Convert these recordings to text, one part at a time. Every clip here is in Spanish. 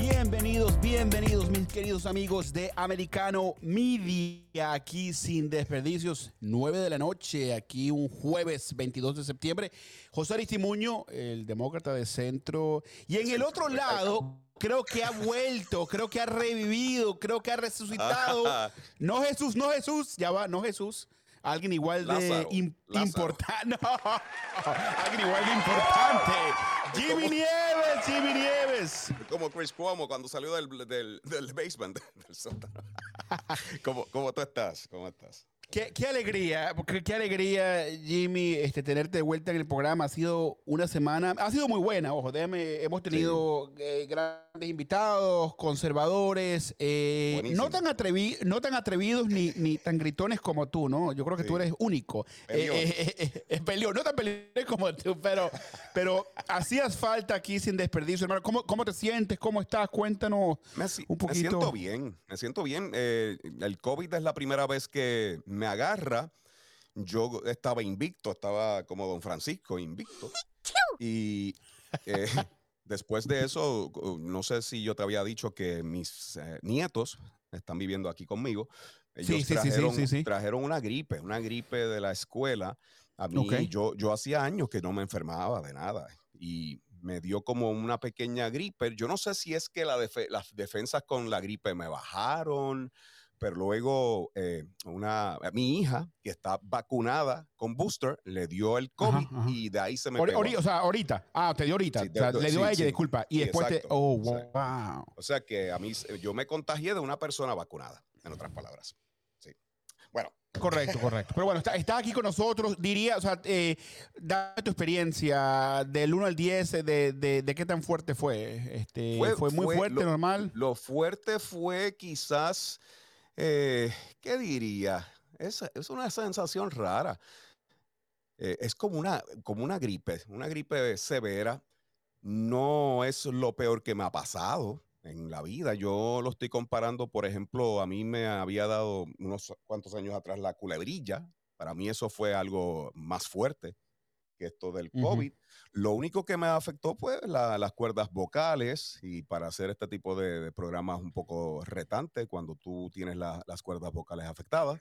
Bienvenidos, bienvenidos mis queridos amigos de Americano Media, aquí sin desperdicios, 9 de la noche, aquí un jueves 22 de septiembre. José Aristimuño, el demócrata de centro, y en el otro lado creo que ha vuelto, creo que ha revivido, creo que ha resucitado. No Jesús, no Jesús, ya va, no Jesús. Alguien igual de importante. alguien igual de importante. Jimmy Nieves, Jimmy Nieves. Como Chris Cuomo cuando salió del, del, del basement, del sótano. ¿Cómo, ¿Cómo tú estás? ¿Cómo estás? Qué, qué, alegría, qué, alegría, Jimmy, este, tenerte de vuelta en el programa. Ha sido una semana, ha sido muy buena, ojo, déjame, hemos tenido eh, grandes invitados, conservadores, eh, no, tan atrevi, no tan atrevidos ni, ni tan gritones como tú, ¿no? Yo creo que tú eres único. Eh, eh peleón, no tan peleón como tú, pero, pero hacías falta aquí sin desperdicio, hermano. ¿Cómo, cómo te sientes? ¿Cómo estás? Cuéntanos un poquito. Me siento bien, me siento bien. el COVID es la primera vez que me agarra. Yo estaba invicto, estaba como don Francisco, invicto. Y eh, después de eso, no sé si yo te había dicho que mis eh, nietos están viviendo aquí conmigo. Ellos trajeron, una gripe, una gripe de la escuela. A mí, yo, yo hacía años que no me enfermaba de nada. Y me dio como una pequeña gripe. Yo no sé si es que la las defensas con la gripe me bajaron pero luego eh, una, mi hija, que está vacunada con booster, le dio el COVID y de ahí se me pegó. o sea, ahorita. Ah, te dio ahorita. le dio a ella, disculpa. Y después te... Oh, wow. O sea que a mí, yo me contagié de una persona vacunada, en otras palabras. Sí. Bueno. Correcto, correcto. Pero bueno, está, aquí con nosotros. Diría, o sea, eh, dame tu experiencia del 1 al 10, de, de, qué tan fuerte fue. Este, ¿Fue, muy fuerte, normal? Lo fuerte fue quizás eh, ¿qué diría? Es, es, una sensación rara. Eh, es como una, como una gripe, una gripe severa. No es lo peor que me ha pasado en la vida. Yo lo estoy comparando, por ejemplo, a mí me había dado unos cuantos años atrás la culebrilla. Para mí eso fue algo más fuerte que esto del COVID. Lo único que me afectó fue las cuerdas vocales y para hacer este tipo de, programas un poco retante cuando tú tienes las cuerdas vocales afectadas.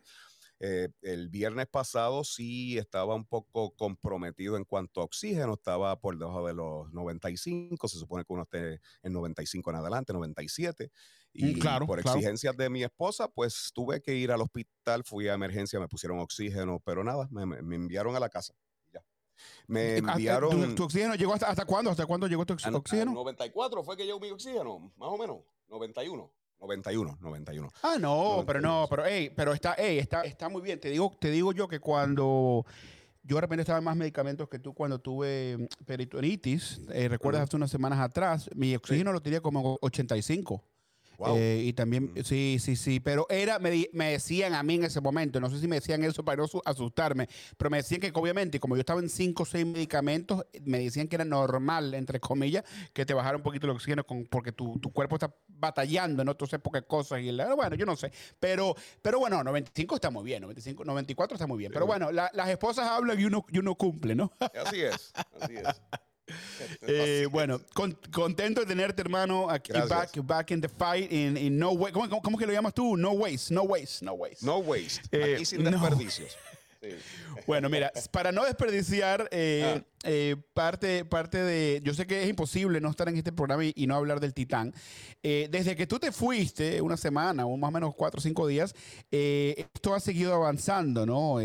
Eh, el viernes pasado sí estaba un poco comprometido en cuanto a oxígeno, estaba por debajo de los 95, se supone que uno esté en 95 en adelante, 97. Mm, y claro, por exigencias de mi esposa, pues tuve que ir al hospital, fui a emergencia, me pusieron oxígeno, pero nada, me enviaron a la casa. Me enviaron. ¿Tu, oxígeno llegó hasta, hasta cuándo? ¿Hasta cuándo llegó tu oxígeno? 94 fue que llegó mi oxígeno, más o menos. 91. 91, 91. Ah, no, pero no, pero hey, pero está, hey, está, está muy bien. Te digo, te digo yo que cuando yo de repente estaba en más medicamentos que tú cuando tuve mm, peritonitis, eh, recuerdas hace unas semanas atrás, mi oxígeno lo tenía como 85. Eh, y también, mm. sí, sí, sí, pero era, me, decían a mí en ese momento, no sé si me decían eso para no asustarme, pero me decían que obviamente, como yo estaba en cinco o seis medicamentos, me decían que era normal, entre comillas, que te bajara un poquito el oxígeno con, porque tu, cuerpo está batallando, ¿no? Entonces, pocas cosas. Y bueno, yo no sé. Pero, pero bueno, 95 está muy bien, 95, 94 está muy bien. Pero bueno, las esposas hablan y uno, y uno cumple, ¿no? Así es, así es. Eh, bueno, contento de tenerte, hermano, aquí back, back in the fight, in, no way. ¿Cómo, ¿Cómo, que lo llamas tú? No waste, no waste, no waste. No waste. Eh, aquí sin desperdicios. Bueno, mira, para no desperdiciar eh, ah. parte, parte de. Yo sé que es imposible no estar en este programa y, no hablar del Titán. desde que tú te fuiste, una semana o más o menos cuatro o cinco días, esto ha seguido avanzando, ¿no?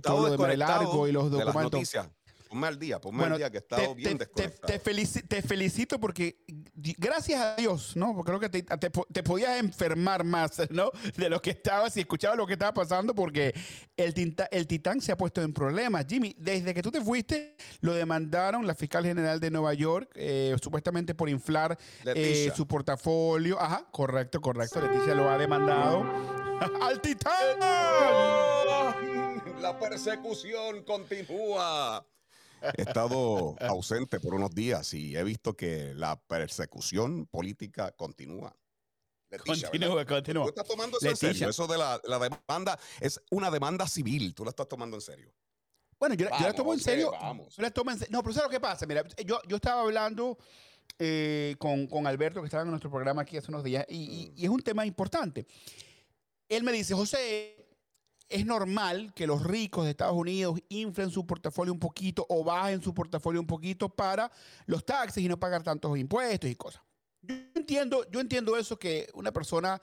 todo lo de Largo y los documentos. Ponme al día, ponme al día que he estado bien te, te, te, felicito porque, gracias a Dios, ¿no? Porque creo que te, podías enfermar más, ¿no? De lo que estabas y escuchabas lo que estaba pasando porque el, el Titán se ha puesto en problemas. Jimmy, desde que tú te fuiste, lo demandaron la fiscal general de Nueva York, eh, supuestamente por inflar eh, su portafolio. Ajá, correcto, correcto. Leticia lo ha demandado. ¡Al Titán! La persecución continúa. He estado ausente por unos días y he visto que la persecución política continúa. continúa, continúa. Tú estás tomando eso en serio. Eso de la, demanda es una demanda civil. Tú la estás tomando en serio. Bueno, yo, la tomo en serio. Vamos. Yo la tomo en serio. No, pero ¿sabes lo que pasa? Mira, yo, yo estaba hablando eh, con, con, Alberto, que estaba en nuestro programa aquí hace unos días, y, y, es un tema importante. Él me dice, José, es normal que los ricos de Estados Unidos inflen su portafolio un poquito o bajen su portafolio un poquito para los taxes y no pagar tantos impuestos y cosas. Yo entiendo, yo entiendo eso que una persona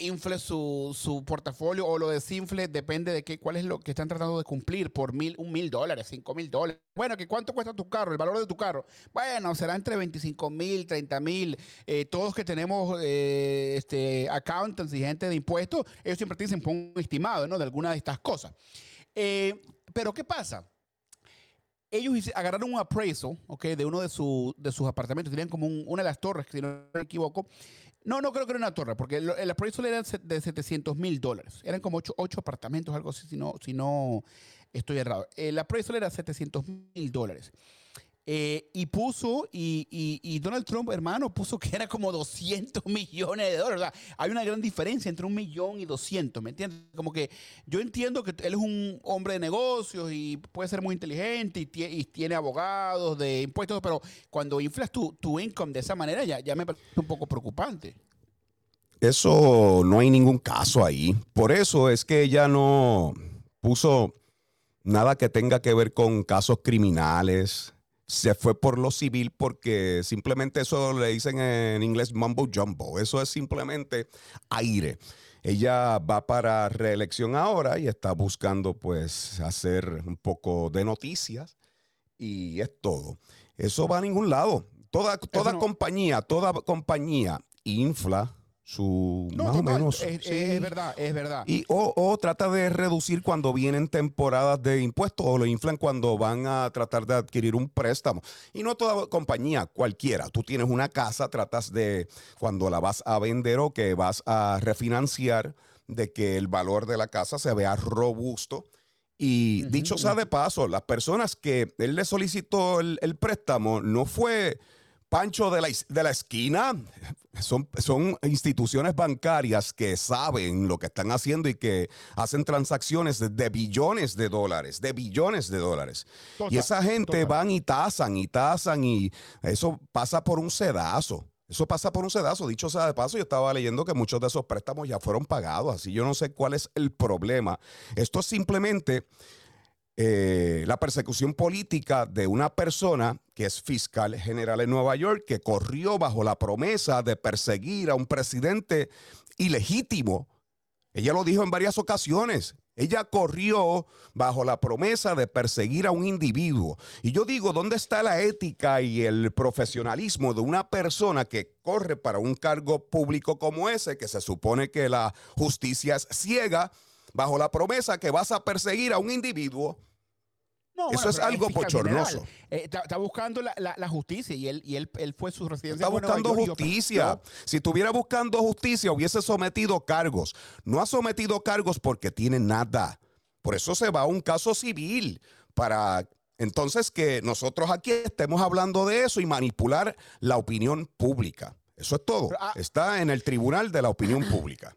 infle su, su, portafolio o lo desinfle, depende de qué, cuál es lo que están tratando de cumplir por mil, un mil dólares, cinco mil dólares. Bueno, que cuánto cuesta tu carro, el valor de tu carro. Bueno, será entre 25 mil, 30 mil. Eh, todos que tenemos eh, este, accountants y gente de impuestos, ellos siempre te dicen un estimado, ¿no? De alguna de estas cosas. pero ¿qué pasa? Ellos agarraron un appraisal, ¿ok? De uno de, de sus apartamentos, tenían como una de las torres, si no me equivoco, no, no creo que era una torre, porque el, el appraisal era de 700 mil dólares. Eran como ocho, apartamentos, algo así, si no, si no estoy errado. El appraisal era 700 mil dólares. Eh, y puso, y, Donald Trump, hermano, puso que era como 200 millones de dólares. O sea, hay una gran diferencia entre un millón y 200, ¿me entiendes? Como que yo entiendo que él es un hombre de negocios y puede ser muy inteligente y, tiene abogados de impuestos, pero cuando inflas tu, tu income de esa manera ya, ya me parece un poco preocupante. Eso no hay ningún caso ahí. Por eso es que ella no puso nada que tenga que ver con casos criminales se fue por lo civil porque simplemente eso le dicen en inglés mumbo jumbo. Eso es simplemente aire. Ella va para reelección ahora y está buscando pues hacer un poco de noticias y es todo. Eso va a ningún lado. Toda, toda compañía, toda compañía infla su más o menos. Es, verdad, es verdad. Y, o, trata de reducir cuando vienen temporadas de impuestos o lo inflan cuando van a tratar de adquirir un préstamo. Y no toda compañía, cualquiera. Tú tienes una casa, tratas de, cuando la vas a vender o que vas a refinanciar, de que el valor de la casa se vea robusto. Y dicho sea de paso, las personas que él le solicitó el préstamo no fue Pancho de la, de la esquina. Son, son instituciones bancarias que saben lo que están haciendo y que hacen transacciones de, billones de dólares, de billones de dólares. y esa gente van y tasan y tasan y eso pasa por un sedazo. Eso pasa por un sedazo. Dicho sea de paso, yo estaba leyendo que muchos de esos préstamos ya fueron pagados, así yo no sé cuál es el problema. Esto es simplemente eh, la persecución política de una persona que es fiscal general en Nueva York, que corrió bajo la promesa de perseguir a un presidente ilegítimo. Ella lo dijo en varias ocasiones. Ella corrió bajo la promesa de perseguir a un individuo. Y yo digo, ¿dónde está la ética y el profesionalismo de una persona que corre para un cargo público como ese, que se supone que la justicia es ciega, bajo la promesa que vas a perseguir a un individuo? Eso es algo pochornoso. Eh, está, buscando la, justicia y él, y él, él fue su residencia. Está buscando justicia. Si estuviera buscando justicia, hubiese sometido cargos. No ha sometido cargos porque tiene nada. Por eso se va a un caso civil para entonces que nosotros aquí estemos hablando de eso y manipular la opinión pública. Eso es todo. Ah, está en el tribunal de la opinión pública.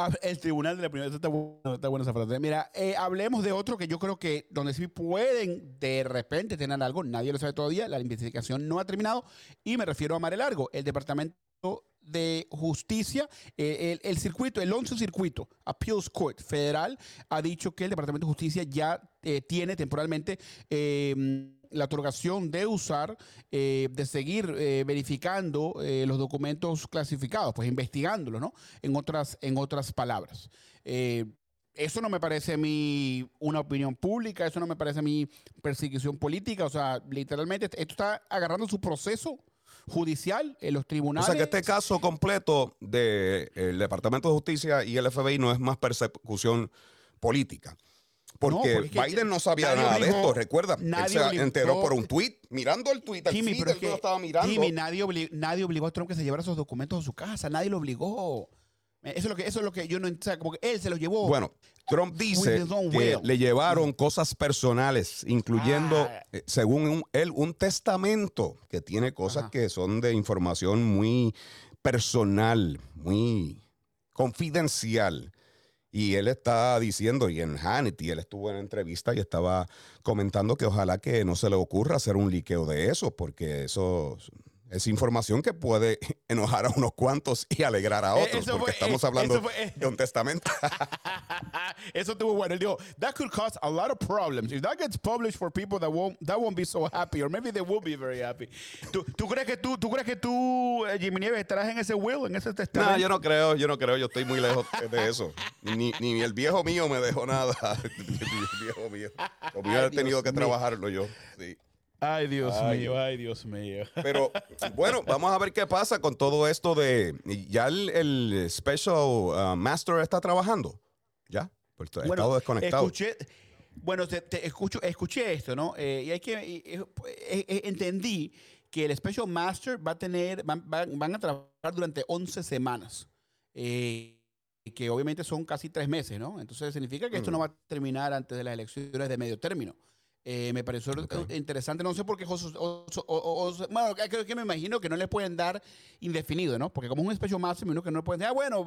Ah, el tribunal de la primera. Está, está buena esa frase. Mira, eh, hablemos de otro que yo creo que donde sí pueden de repente tener algo, nadie lo sabe todavía, la investigación no ha terminado, y me refiero a Mare Largo, el departamento de Justicia, eh, el, circuito, el 11 circuito, Appeals Court Federal, ha dicho que el Departamento de Justicia ya eh, tiene temporalmente la otorgación de usar, eh, de seguir verificando los documentos clasificados, pues investigándolos, ¿no? En otras, en otras palabras. eso no me parece a mí una opinión pública, eso no me parece a mí persecución política, o sea, literalmente esto está agarrando su proceso judicial en los tribunales. O sea que este caso completo del Departamento de Justicia y el FBI no es más persecución política. Porque, Biden no sabía nada de esto, recuerda. Nadie él se enteró por un tweet, mirando el tweet, Jimmy, pero estaba mirando. Jimmy, nadie, nadie obligó a Trump que se llevara esos documentos a su casa, nadie lo obligó. Eso es lo que, eso es lo que yo no entiendo, porque él se lo llevó. Bueno, Trump dice que le llevaron cosas personales, incluyendo, Ah. eh, según un- él, un testamento que tiene cosas Ajá. que son de información muy personal, muy confidencial. Y él está diciendo, y en Hannity, él estuvo en entrevista y estaba comentando que ojalá que no se le ocurra hacer un liqueo de eso, porque eso es información que puede enojar a unos cuantos y alegrar a Eh, otros, eso porque fue- estamos eh, hablando fue- eh. de un testamento. Eso estuvo bueno. Él dijo, that could cause a lot of problems. If that gets published for people that won't, that won't be so happy, or maybe they will be very happy. ¿Tú, tú crees que tú, tú crees que tú, Jimmy Nieves, estarás en ese will, en ese testamento? No, yo no creo, yo no creo, yo estoy muy lejos de eso. Ni, ni el viejo mío me dejó nada. el viejo mío. Lo mío he tenido Dios que mío. trabajarlo yo. Sí. Ay, Dios Ay. mío, ay, Dios mío. Pero bueno, vamos a ver qué pasa con todo esto de. Ya el, el Special uh, Master está trabajando. ¿Ya? Pues ha estado desconectado. Escuché, bueno, te, te escucho, escuché esto, ¿no? Eh, y hay que, y- y- eh, eh, entendí que el Special Master va a tener, van, van- van a trabajar durante 11 semanas. Eh, que obviamente son casi tres meses, ¿no? Entonces significa que esto Mm. no va a terminar antes de las elecciones de medio término. Eh, me pareció interesante, no sé por qué, Jos- o- o- o- o- bueno, creo que me imagino que no le pueden dar indefinido, ¿no? Porque como es un special master, me imagino que no le pueden decir, ah, bueno,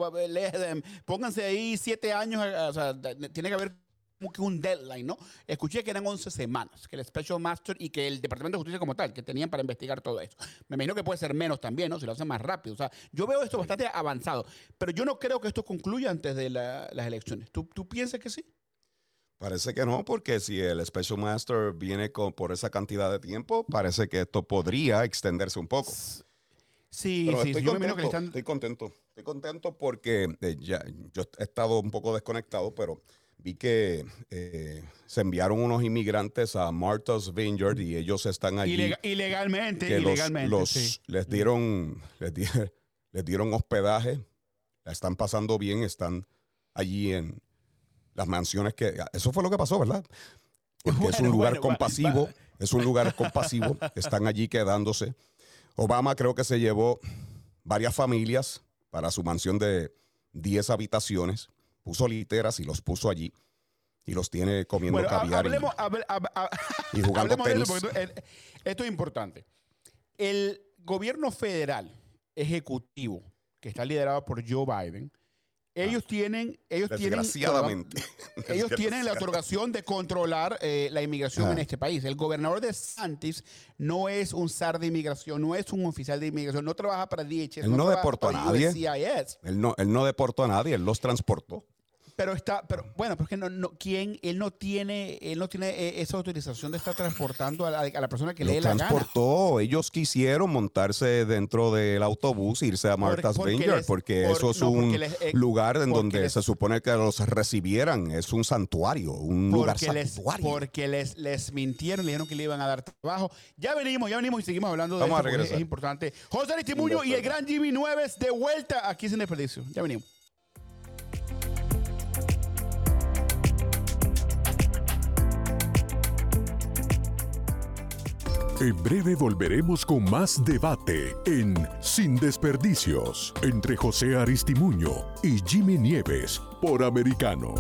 them, pónganse ahí siete años, eh, o sea, tiene que haber como que un deadline, ¿no? Escuché que eran 11 semanas, que el Special Master y que el Departamento de Justicia como tal, que tenían para investigar todo esto. Me imagino que puede ser menos también, ¿no? Si lo hacen más rápido. O sea, yo veo esto bastante avanzado, pero yo no creo que esto concluya antes de la- las elecciones. ¿Tú, ¿Tú piensas que sí? Parece que no, porque si el Special Master viene con, por esa cantidad de tiempo, parece que esto podría extenderse un poco. Sí, Pero sí, estoy, sí, contento, que están... estoy contento. Estoy contento porque eh, ya, yo he estado un poco desconectado, pero vi que eh, se enviaron unos inmigrantes a Martha's Vineyard y ellos están allí. Ilega- ilegalmente, que los- ilegalmente, los- sí. les dieron les, di- les dieron hospedaje, la están pasando bien, están allí en las mansiones que eso fue lo que pasó, ¿verdad? Porque es un lugar bueno, compasivo, va- es un lugar compasivo, están allí quedándose. Obama creo que se llevó varias familias para su mansión de 10 habitaciones, puso literas y los puso allí y los tiene comiendo Bueno, caviar y- hable- hab- hab- y, jugando tenis. eso, esto es importante. El gobierno federal ejecutivo, que está liderado por Joe Biden, ellos tienen, ellos tienen. Desgraciadamente. ellos tienen la otorgación de controlar eh, la inmigración Ah. en este país. El gobernador de Santis no es un SAR de inmigración, no es un oficial de inmigración, no trabaja para DHS. Él no trabaja deportó a nadie. Él no, él no deportó a nadie, él los transportó. Pero está, pero bueno, porque no, no, ¿quién? Él no tiene, él no tiene eh, esa autorización de estar transportando a la, a la persona que le dé Los la gana. transportó. Ellos quisieron montarse dentro del autobús, irse a Martha's porque Vineyard, les- porque por- eso es no, un les- eh, lugar en donde les- se supone que los recibieran. Es un santuario, un lugar Porque, les, santuario. porque les, les mintieron, le dijeron que le iban a dar trabajo. Ya venimos, ya venimos y seguimos hablando de Vamos a esto regresar. es importante. José Aristimuño y el gran Jimmy Nueves de vuelta aquí sin desperdicio. Ya venimos. En breve volveremos con más debate en Sin Desperdicios entre José Aristimuño y Jimmy Nieves por Americano.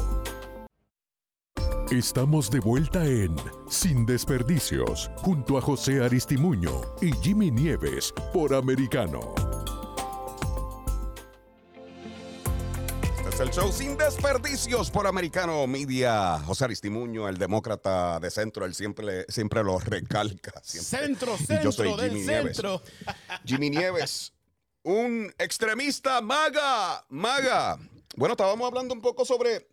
Estamos de vuelta en Sin Desperdicios junto a José Aristimuño y Jimmy Nieves por Americano. El show Sin Desperdicios por Americano Media. José Aristimuño, el demócrata de centro, él siempre, siempre lo recalca. siempre. Centro, Y centro yo soy del Nieves. centro. Jimmy Nieves, un extremista maga, maga. Bueno, estábamos hablando un poco sobre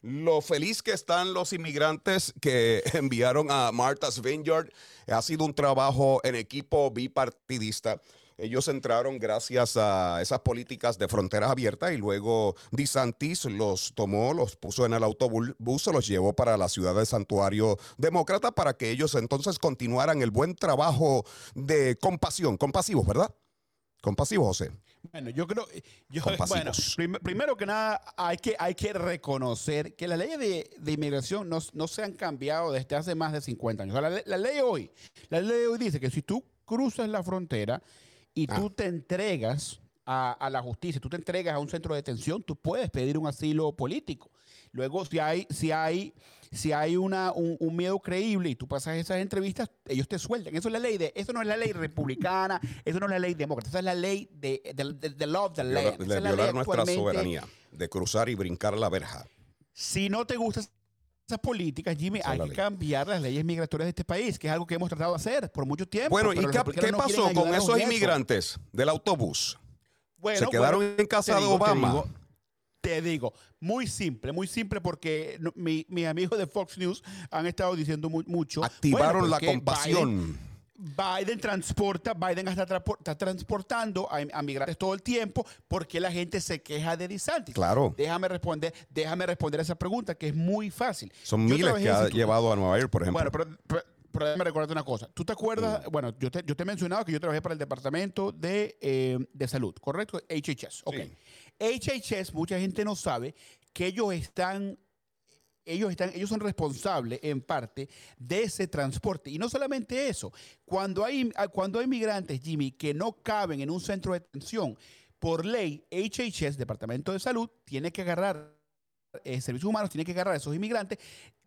lo feliz que están los inmigrantes que enviaron a Martha's Vineyard. Ha sido un trabajo en equipo bipartidista. Ellos entraron gracias a esas políticas de fronteras abiertas y luego DeSantis los tomó, los puso en el autobús, se los llevó para la ciudad de Santuario Demócrata para que ellos entonces continuaran el buen trabajo de compasión, compasivos, ¿verdad? Compasivos, José. Bueno, yo creo, yo, Compasivos. bueno, prim- primero que nada hay que, hay que reconocer que las leyes de, de inmigración no, no se han cambiado desde hace más de 50 años. O sea, la, la ley hoy, la ley hoy dice que si tú cruzas la frontera y tú te entregas a, a la justicia, tú te entregas a un centro de detención, tú puedes pedir un asilo político. Luego, si hay, si hay, si hay una, un, un miedo creíble y tú pasas esas entrevistas, ellos te sueltan. Eso es la ley de, eso no es la ley republicana, eso no es la ley demócrata, esa es la ley de, de, de- of the land. de violar nuestra soberanía, de cruzar y brincar la verja. Si no te gustan esas políticas, Jimmy, hay que cambiar las leyes migratorias de este país, que es algo que hemos tratado de hacer por mucho tiempo. Bueno, ¿y qué, no pasó con esos eso. inmigrantes del autobús? Bueno, Se quedaron bueno, en casa de digo, te Obama. digo, Te digo, muy simple, muy simple porque no- mi- mis amigos de Fox News han estado diciendo mu- mucho. Activaron bueno, la Biden- compasión. Biden transporta, Biden está, transportando a, a migrantes todo el tiempo porque la gente se queja de DeSantis. Claro. Déjame responder, déjame responder esa pregunta que es muy fácil. Son Yo miles que ha llevado a Nueva York, por ejemplo. Bueno, pero, pero, pero déjame recordarte una cosa. ¿Tú te acuerdas? Mm. Bueno, yo te, yo te he mencionado que yo trabajé para el Departamento de, eh, de Salud, ¿correcto? HHS. Ok. HHS, mucha gente no sabe que ellos están ellos, están, ellos son responsables en parte de ese transporte. Y no solamente eso, cuando hay, cuando hay migrantes, Jimmy, que no caben en un centro de detención, por ley, HHS, Departamento de Salud, tiene que agarrar, eh, Servicios Humanos, tiene que agarrar a esos inmigrantes,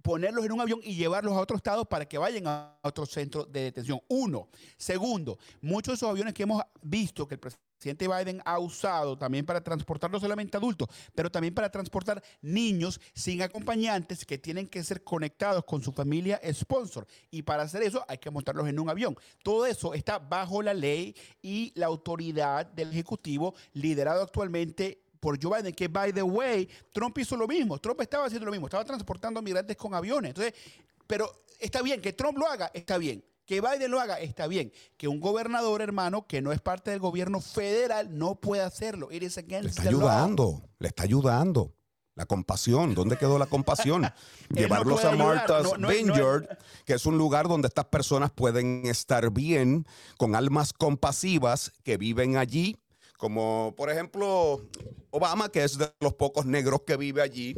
ponerlos en un avión y llevarlos a otro estado para que vayan a otro centro de detención. Uno. Segundo, muchos de esos aviones que hemos visto que el presidente Biden ha usado también para transportar no solamente adultos, pero también para transportar niños sin acompañantes que tienen que ser conectados con su familia sponsor. Y para hacer eso hay que montarlos en un avión. Todo eso está bajo la ley y la autoridad del Ejecutivo liderado actualmente por Joe Biden, que by the way, Trump hizo lo mismo. Trump estaba haciendo lo mismo, estaba transportando migrantes con aviones. Entonces, pero está bien, que Trump lo haga, está bien. Que Biden lo haga, está bien. Que un gobernador, hermano, que no es parte del gobierno federal, no puede hacerlo. It is Le está the law. ayudando, le está ayudando. La compasión, ¿dónde quedó la compasión? Llevarlos a Martha's no- Vineyard, que es un lugar donde estas personas pueden estar bien, con almas compasivas que viven allí, como por ejemplo Obama, que es de los pocos negros que vive allí.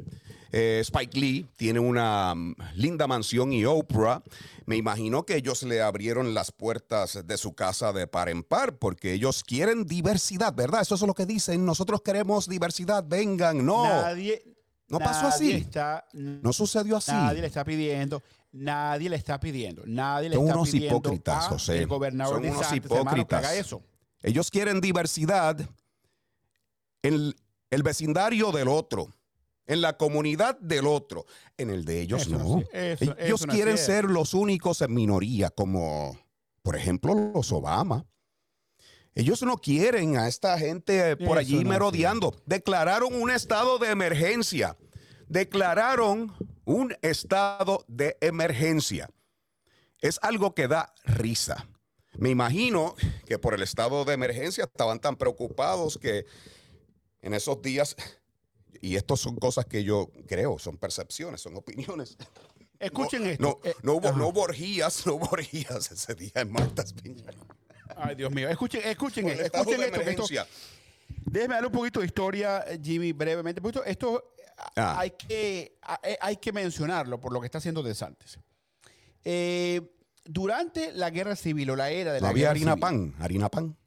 Eh, Spike Lee tiene una mm, linda mansión y Oprah. Me imagino que ellos le abrieron las puertas de su casa de par en par porque ellos quieren diversidad, ¿verdad? Eso es lo que dicen. Nosotros queremos diversidad, vengan. No, Nadie, no pasó así. Está, no sucedió así. Nadie le está pidiendo. Nadie le está pidiendo. Nadie le Son está unos pidiendo hipócritas, a José. el gobernador Son unos hipócritas. eso. Ellos quieren diversidad en el, vecindario del otro, en la comunidad del otro. En el de ellos Eso no no. es- eso- ellos eso quieren ser los únicos en minoría, como por ejemplo los Obama. Ellos no quieren a esta gente por allí no es merodeando. Declararon un estado de emergencia. Declararon un estado de emergencia. Es algo que da risa. Me imagino que por el estado de emergencia estaban tan preocupados que en esos días, y esto son cosas que yo creo, son percepciones, son opiniones. Escuchen no, esto. No, eh, no hubo, ajá. no hubo orgías, no hubo orgías ese día en Martha's Vineyard. Ay, Dios mío. Escuchen, escuchen, el esto, escuchen de esto, esto-. Déjeme darle un poquito de historia, eh, Jimmy, brevemente. Porque esto, Ah. hay, que, eh, hay que mencionarlo por lo que está haciendo DeSantis. Eh, durante la guerra civil o la era de No la había guerra harina civil, pan, harina pan.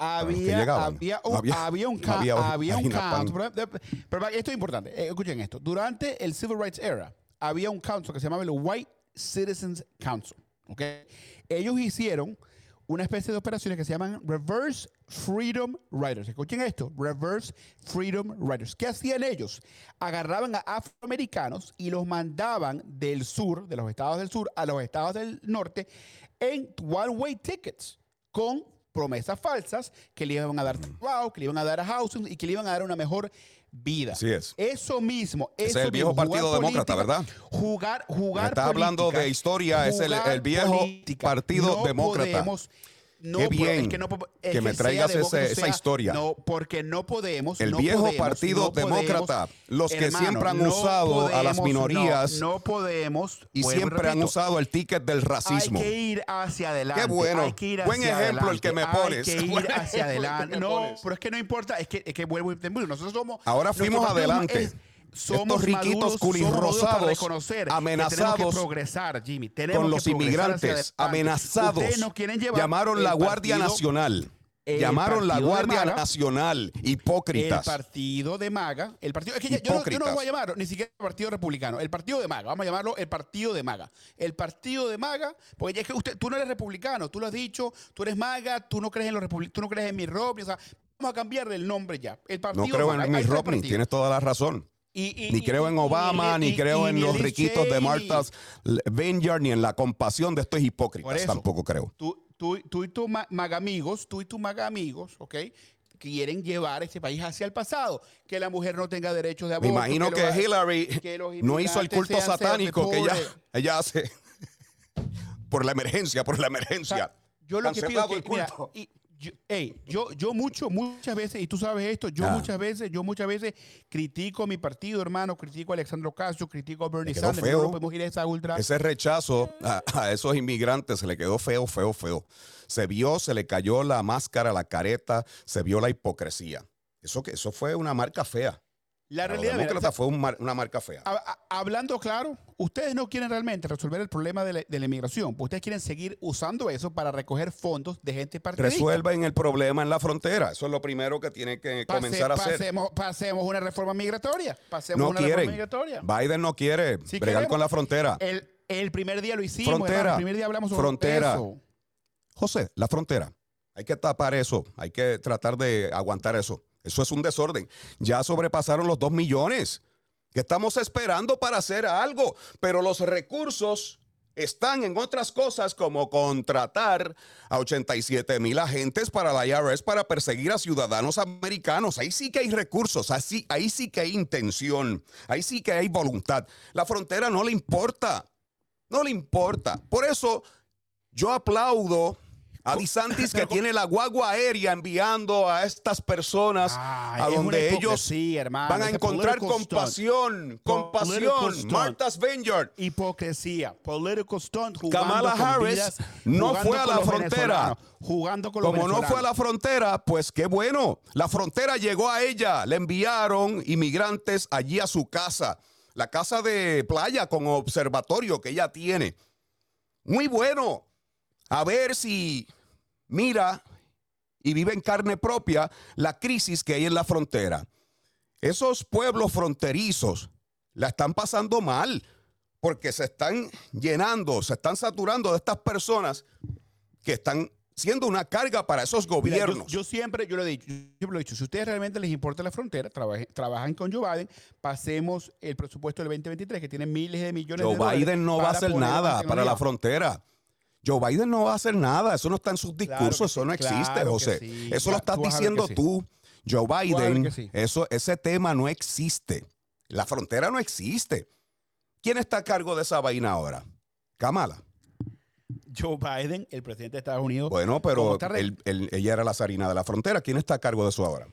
Había, había, No un, había- había un, ca- había había un council. Pero, pero esto es importante. eh, escuchen esto. Durante el Civil Rights Era, había un council que se llamaba el White Citizens Council. ¿ok? Ellos hicieron una especie de operaciones que se llaman Reverse Freedom Riders. Escuchen esto, Reverse Freedom Riders. ¿Qué hacían ellos? Agarraban a afroamericanos y los mandaban del sur, de los estados del sur, a los estados del norte en one-way tickets con promesas falsas que le iban a dar trabajo, que le iban a dar housing y que le iban a dar una mejor vida. Así es. Eso mismo. Ese eso es el viejo Partido Demócrata, política, ¿verdad? Jugar, jugar. Está hablando política, de historia, es el- el viejo Partido No Demócrata. podemos- no Qué bien es que, no es que me traigas esa historia. No, porque no podemos. El no viejo podemos, Partido no podemos, Demócrata, los que hermano, siempre han usado a las minorías No, podemos. y siempre han usado el ticket del racismo. hay que ir hacia adelante. Qué bueno. hay que ir Buen hacia ejemplo el que me pones. Hay que Buen ir hacia adelante. No, pero es que no importa. Es que, es que vuelvo y te digo, Nosotros somos. Ahora fuimos adelante. es- somos Estos riquitos maduros, culis somos maduros para rosados, reconocer que tenemos amenazados que progresar, Jimmy. Con que los inmigrantes amenazados. Llamaron el la Guardia partido- Nacional. El Llamaron la Guardia Maga, Nacional, El hipócritas. partido de Maga, el partido, es que ya- yo, no, yo no Hipócritas. lo voy a llamar ni siquiera el partido republicano, el partido de Maga, vamos a llamarlo el partido de Maga. El partido de Maga, porque ya es que usted, tú no eres republicano, tú lo has dicho, tú eres Maga, tú no crees en los republicanos, tú no crees en mi Romney, o sea, vamos a cambiarle el nombre ya. El partido No creo Maga, en el Romney, tienes toda la razón. Y- y- Ni creo en Obama, y- ni creo en los riquitos de. Martha's Vineyard, ni en la compasión de estos hipócritas. eso. Tampoco creo. Tú, tú, tú y tus ma- magamigos, tú y tus magamigos, ¿ok? Quieren llevar ese país hacia el pasado. Que la mujer no tenga derechos de Me aborto. imagino que, los- Hillary que no hizo el culto satánico que ella, hace por la emergencia, por la O sea, emergencia. yo lo que pido Cancelado que, mira, y yo, ey, yo, yo mucho, muchas veces, y tú sabes esto, yo Ah. muchas veces, yo muchas veces critico a mi partido, hermano, critico a Alexandro Castro, critico a Bernie Sanders, feo. no podemos ir a esa ultra. Ese rechazo a, a esos inmigrantes se le quedó feo, feo, feo. Se vio, se le cayó la máscara, la careta, se vio la hipocresía. Eso, que, eso fue una marca fea. La Los realidad, mira, demócratas fue un mar- una marca fea. a- a- hablando claro, ustedes no quieren realmente resolver el problema de la, de la inmigración, pues ustedes quieren seguir usando eso para recoger fondos de gente partidista. Resuelven el problema en la frontera. Eso es lo primero que tienen que Pase- comenzar a hacer. Pasemos, una reforma migratoria. Pasemos No una reforma quieren. migratoria. Biden no quiere Sí bregar queremos. con la frontera. El, el primer día lo hicimos. Frontera. hermano, el primer día hablamos sobre Frontera. eso. José, la frontera. Hay que tapar eso. Hay que tratar de aguantar eso. Eso es un desorden. Ya sobrepasaron los dos millones. ¿Qué estamos esperando para hacer algo? Pero los recursos están en otras cosas como contratar a 87 mil agentes para la IRS para perseguir a ciudadanos americanos. Ahí sí que hay recursos, ahí sí que hay intención, ahí sí que hay voluntad. La frontera no le importa, no le importa. Por eso yo aplaudo a DeSantis que tiene la guagua aérea enviando a estas personas a donde ellos hipocresía, hermano, van a ese encontrar compasión, compasión. Martha's Vineyard. Hipocresía, political stunt, jugando Kamala Harris vidas, no fue a la frontera. Jugando con Como no fue a la frontera, pues qué bueno. La frontera llegó a ella. Le enviaron inmigrantes allí a su casa. La casa de playa con observatorio que ella tiene. Muy bueno. A ver si mira y vive en carne propia la crisis que hay en la frontera. Esos pueblos fronterizos la están pasando mal porque se están llenando, se están saturando de estas personas que están siendo una carga para esos Mira, yo- gobiernos. yo, siempre, yo lo he dicho, yo siempre lo he dicho, si a ustedes realmente les importa la frontera, trabajen, trabajan con Joe Biden, pasemos el presupuesto del 2023 que tiene miles de millones Joe de dólares. Biden no va a hacer nada para la frontera. Joe Biden no va a hacer nada. Eso no está en sus discursos. eso no existe, claro José. sí. Eso lo estás diciendo sí. tú. Joe Biden, eso, ese tema no existe. La frontera no existe. ¿Quién está a cargo de esa vaina ahora? Kamala. Joe Biden, el presidente de Estados Unidos. Bueno, pero él- él- ella era la zarina de la frontera. ¿Quién está a cargo de eso ahora?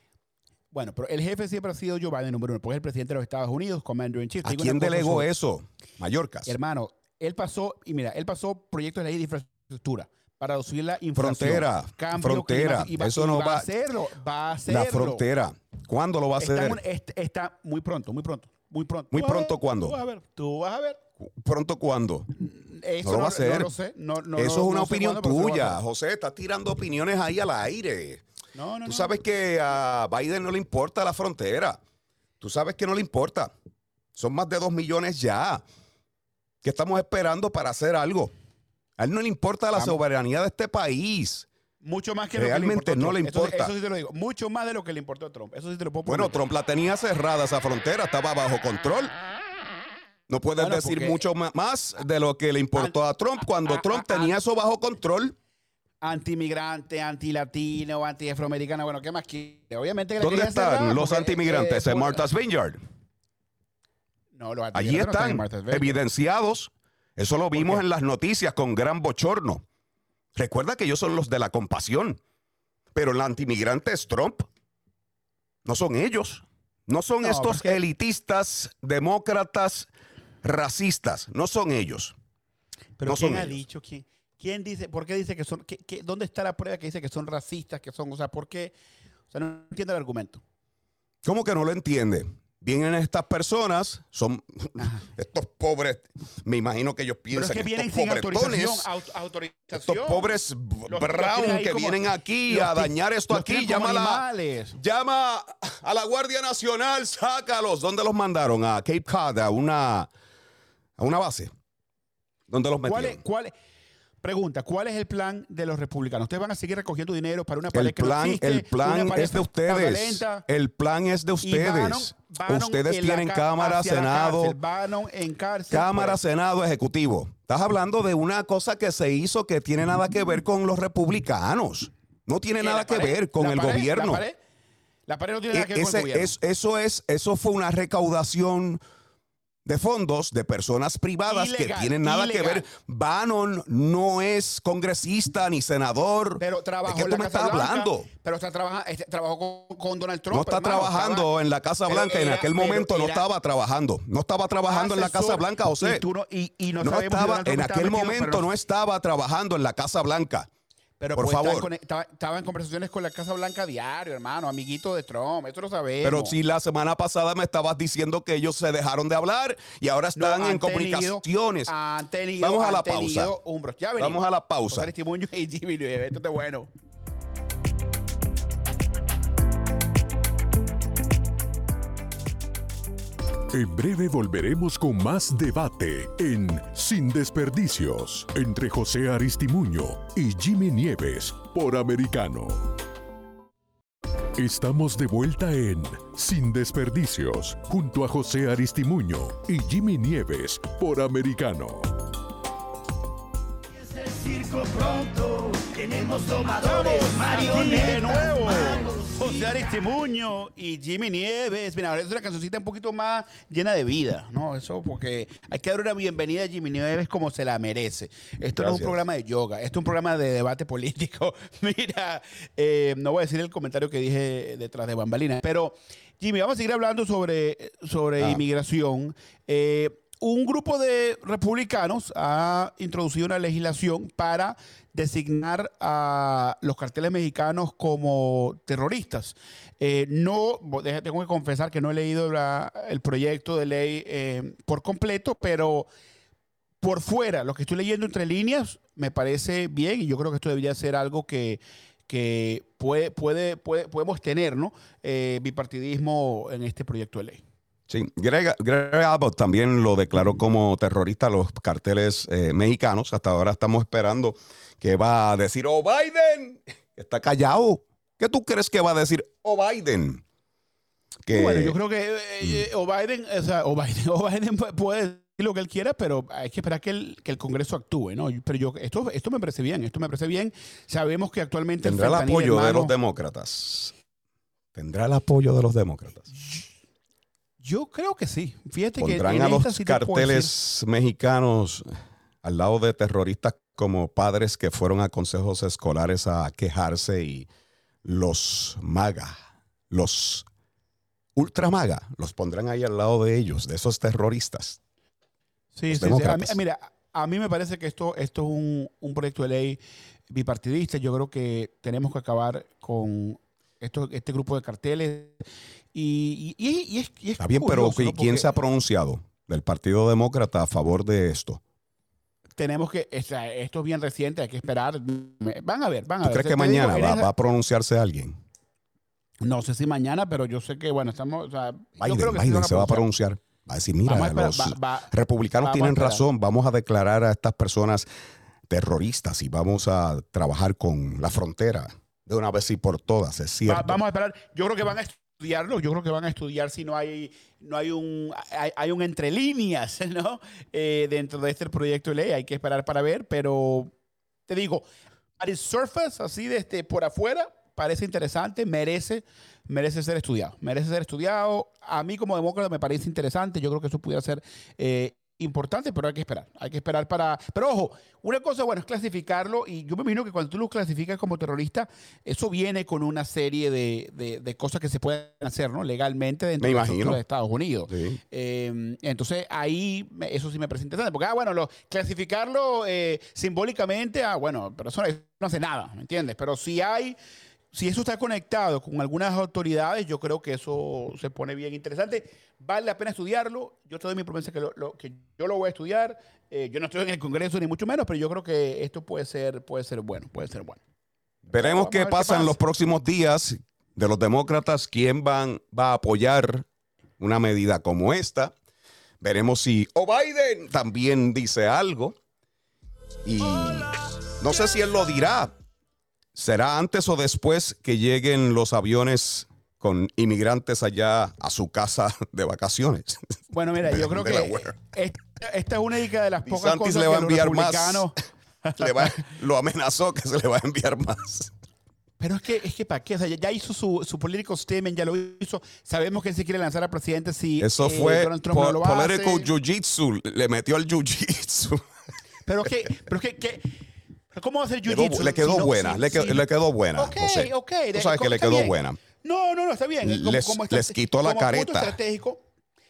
Bueno, pero el jefe siempre ha sido Joe Biden, número uno, porque es el presidente de los Estados Unidos, commander in chief. ¿A quién delegó sobre- eso? Mallorcas. Hermano, él pasó, y mira, él pasó proyectos de ley de infraestructura para reducir la inflación. Frontera, cambio frontera, climático, y va- eso y no va va- a hacerlo, va a hacerlo. La frontera. ¿Cuándo lo va a hacer? en un- est- está muy pronto, muy pronto, muy pronto. Muy pronto, ¿cuándo? Tú vas a ver, tú vas a ver. ¿Pronto cuándo? Eso No lo va a hacer. No lo sé. No, no, Eso es una opinión cuándo, tuya. José. Estás tirando opiniones ahí al aire. No, no, Tú sabes que a Biden no le importa la frontera. Tú sabes que no le importa. Son más de dos millones ya. ¿Qué estamos esperando para hacer algo? A él no le importa la soberanía de este país. Mucho más que Realmente lo que le no le importó a Trump. Eso- importa. Eso, sí te lo digo. Mucho más de lo que le importó a Trump. Eso sí te lo puedo Bueno. Trump la tenía cerrada esa frontera, estaba bajo control. No puedes Bueno, decir mucho más de lo que le importó a Trump cuando Trump tenía eso bajo control. Antimigrante, antilatino, antiafroamericano. Bueno, ¿qué más quiere? Obviamente que ¿Dónde están los antimigrantes? eh, en Martha's Vineyard. No, los Allí no están, evidenciados. Eso lo vimos en las noticias con gran bochorno. Recuerda que ellos son los de la compasión. Pero el antimigrante es Trump. No son ellos. No son No, estos porque- elitistas, demócratas, racistas. No son ellos. Pero no son ¿quién ha ellos. dicho? ¿Quién, quién dice? ¿Por qué dice que son? ¿Dónde está la prueba que dice que son racistas? Que son, o sea, ¿por qué? O sea, no entiendo el argumento. ¿Cómo que no lo entiende? Vienen estas personas, son estos pobres, me imagino que ellos Pero es piensan que que vienen estos autorización. pobretones, au- estos autorización. pobres Los- brown los que vienen aquí a dañar esto aquí, llama a la, llama a la Guardia Nacional, sácalos. ¿Dónde los mandaron? A Cape Cod, a una, a una base. ¿Dónde los ¿Cuál es, metieron? cuál es- pregunta, ¿cuál es el plan de los republicanos? ¿Ustedes van a seguir recogiendo dinero para una El pared que no plan, existe, el plan pared es de ustedes. El plan es de ustedes. Ustedes tienen Cámara, Senado, en cárcel. Cámara, pues, Senado, Ejecutivo. Estás hablando de una cosa que se hizo que tiene nada que ver con los republicanos. No tiene ¿qué, nada que pared? ver con ¿La el pared? gobierno. La pared, la pared no tiene nada que ver con el gobierno. es- eso, es, eso fue una recaudación de fondos de personas privadas que tienen nada que ver. Bannon no es congresista ni senador. Pero trabajó ¿De qué en tú la me estás Blanca, hablando? Pero está trabaja- este, trabajó con, con Donald Trump. No está hermano, trabajando estaba- en la Casa Blanca. en aquel momento no estaba trabajando. No estaba trabajando en la Casa Blanca, José. Y, tú no, y, y no, No si estaba, en aquel momento no estaba trabajando en la Casa Blanca. Pero Por pues, favor. Estaba, en- estaba- estaba en conversaciones con la Casa Blanca diario, hermano, amiguito de Trump. Esto lo sabemos. Pero si la semana pasada me estabas diciendo que ellos se dejaron de hablar y ahora No, están han en tenido- comunicaciones. Han tenido, Vamos a la pausa. Vamos a la pausa. José Aristimuño y. Esto está bueno. En breve volveremos con más debate en Sin Desperdicios entre José Aristimuño y Jimmy Nieves por Americano. Estamos de vuelta en Sin Desperdicios junto a José Aristimuño y Jimmy Nieves por Americano. el circo pronto. Tenemos domadores, Aquí de marionetas, nuevo. magos José y Aristimuño y Jimmy Nieves. Mira, ahora es una cancioncita un poquito más llena de vida, ¿no? Eso porque hay que dar una bienvenida a Jimmy Nieves como se la merece. Esto no es un programa de yoga, esto es un programa de debate político. Mira, eh, no voy a decir el comentario que dije detrás de bambalinas, pero Jimmy, vamos a seguir hablando sobre, sobre Ah. inmigración. Eh, un grupo de republicanos ha introducido una legislación para designar a los carteles mexicanos como terroristas. Eh, no, tengo que confesar que no he leído la- el proyecto de ley eh, por completo, pero por fuera, lo que estoy leyendo entre líneas, me parece bien y yo creo que esto debería ser algo que, que puede, puede, puede- podemos tener, ¿no? Eh, bipartidismo en este proyecto de ley. Sí, Greg, Greg Abbott también lo declaró como terrorista a los carteles eh, mexicanos. Hasta ahora estamos esperando que va a decir, oh Biden, está callado. ¿Qué tú crees que va a decir, oh Biden? Que, Bueno, yo creo que eh, eh, o Biden, o sea, o Biden, o Biden pu- puede decir lo que él quiera, pero hay que esperar que el, que el Congreso actúe, ¿no? Pero yo, esto, esto me parece bien, esto me parece bien. Sabemos que actualmente tendrá el apoyo de los demócratas. Tendrá el apoyo de los demócratas. Yo creo que sí. Fíjate que Pondrán en a los sí carteles mexicanos al lado de terroristas como padres que fueron a consejos escolares a quejarse y los maga, los ultra maga, los pondrán ahí al lado de ellos, de esos terroristas. Sí, sí, sí. A mí- mira, a mí me parece que esto, esto es un, un proyecto de ley bipartidista. Yo creo que tenemos que acabar con esto, este grupo de carteles. Y, y- y- es, y es Está bien, pero ¿no? ¿quién se ha pronunciado del Partido Demócrata a favor de esto? Tenemos que, o sea, esto es bien reciente, hay que esperar. Van a ver, van a ¿Tú ver. crees Te- que digo, mañana va, esa- va a pronunciarse alguien? No sé si mañana, pero yo sé que, bueno, estamos. o sea, yo Biden, creo que Biden se va a pronunciar. Va a decir, mira, a esperar, los va- va- republicanos tienen razón, vamos a declarar a estas personas terroristas y vamos a trabajar con la frontera de una vez y por todas, es cierto. vamos a esperar. Yo creo que van a estudiarlo. Yo creo que van a estudiar si no hay, no hay un, hay, hay un entre líneas, ¿no? Eh, dentro de este proyecto de ley. Hay que esperar para ver, pero te digo, its surface, así de este, por afuera, parece interesante, merece, merece ser estudiado. Merece ser estudiado. A mí como demócrata me parece interesante. Yo creo que eso pudiera ser eh, importante, pero hay que esperar. Hay que esperar para... Pero ojo, una cosa, bueno, es clasificarlo y yo me imagino que cuando tú lo clasificas como terrorista, eso viene con una serie de, de- de cosas que se pueden hacer, ¿no? Legalmente dentro Me imagino. de Estados Unidos. Sí. Eh, entonces ahí eso sí me parece interesante, porque, ah, bueno, lo, clasificarlo eh, simbólicamente, ah, bueno, pero eso no, no hace nada, ¿me entiendes? Pero si hay, si eso está conectado con algunas autoridades, yo creo que eso se pone bien interesante. Vale la pena estudiarlo. Yo te doy mi promesa que, lo, que yo lo voy a estudiar. Eh, yo no estoy en el Congreso ni mucho menos, pero yo creo que esto puede ser, puede ser bueno, puede ser bueno. Veremos qué ver qué pasa en los próximos días de los demócratas, quién van, va a apoyar una medida como esta. Veremos si o Biden también dice algo. Y no sé si él lo dirá. ¿Será antes o después que lleguen los aviones con inmigrantes allá a su casa de vacaciones? Bueno, mira, yo creo que esta, esta es una de las pocas DeSantis cosas le va a que los enviar más. republicanos... Le va- lo amenazó que se le va a enviar más. Pero es que, es que ¿para qué? O sea, ya, hizo su, su political statement, ya lo hizo. Sabemos que él se quiere lanzar a presidente si Eso eh, fue Donald Trump po- no lo political hace. jiu-jitsu. Le metió al jiu-jitsu. Pero es que, pero es que, que- ¿cómo va a ser Quedó- jiu-jitsu? le quedó si buena, le, quedó, si- le quedó buena. Ok, José. ok. Tú sabes que le quedó bien. buena. No, no, no, está bien. Como- Les- como les quitó la como careta. estratégico.